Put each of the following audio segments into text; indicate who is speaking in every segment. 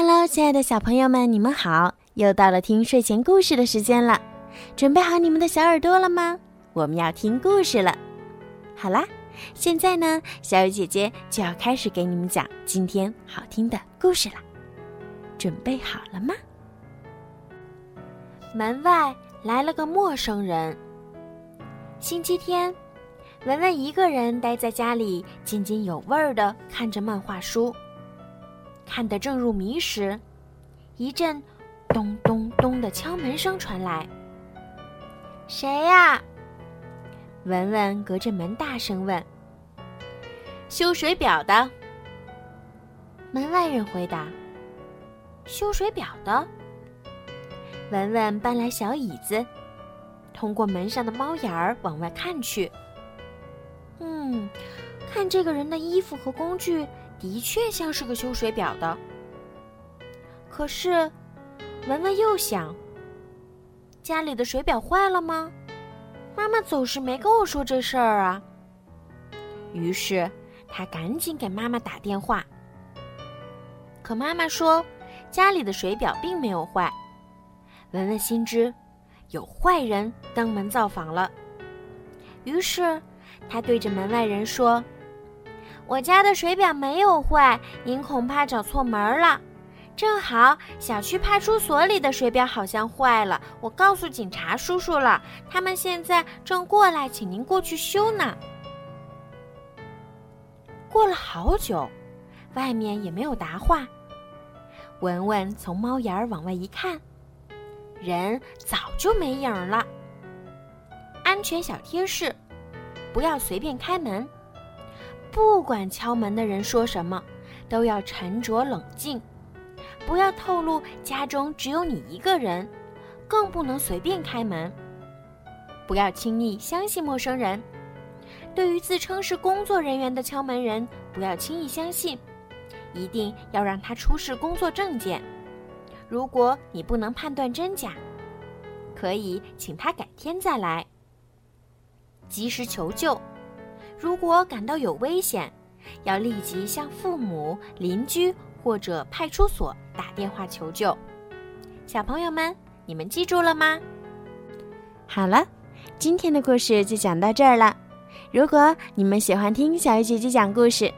Speaker 1: Hello，亲爱的小朋友们，你们好！又到了听睡前故事的时间了，准备好你们的小耳朵了吗？我们要听故事了。好啦，现在呢，小雨姐姐就要开始给你们讲今天好听的故事了。准备好了吗？门外来了个陌生人。星期天，文文一个人待在家里，津津有味儿地看着漫画书。看得正入迷时，一阵咚咚咚的敲门声传来。“谁呀？”文文隔着门大声问。“修水表的。”门外人回答。“修水表的。”文文搬来小椅子，通过门上的猫眼儿往外看去。嗯，看这个人的衣服和工具。的确像是个修水表的，可是文文又想：家里的水表坏了吗？妈妈总是没跟我说这事儿啊。于是他赶紧给妈妈打电话，可妈妈说家里的水表并没有坏。文文心知有坏人登门造访了，于是他对着门外人说。我家的水表没有坏，您恐怕找错门了。正好小区派出所里的水表好像坏了，我告诉警察叔叔了，他们现在正过来，请您过去修呢。过了好久，外面也没有答话。文文从猫眼儿往外一看，人早就没影了。安全小贴士：不要随便开门。不管敲门的人说什么，都要沉着冷静，不要透露家中只有你一个人，更不能随便开门。不要轻易相信陌生人。对于自称是工作人员的敲门人，不要轻易相信，一定要让他出示工作证件。如果你不能判断真假，可以请他改天再来。及时求救。如果感到有危险，要立即向父母、邻居或者派出所打电话求救。小朋友们，你们记住了吗？好了，今天的故事就讲到这儿了。如果你们喜欢听小鱼姐姐讲故事，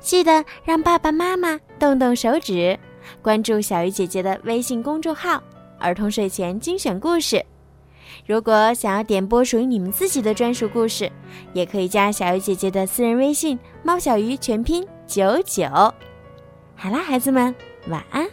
Speaker 1: 记得让爸爸妈妈动动手指，关注小鱼姐姐的微信公众号“儿童睡前精选故事”。如果想要点播属于你们自己的专属故事，也可以加小鱼姐姐的私人微信“猫小鱼”全拼九九。好啦，孩子们，晚安。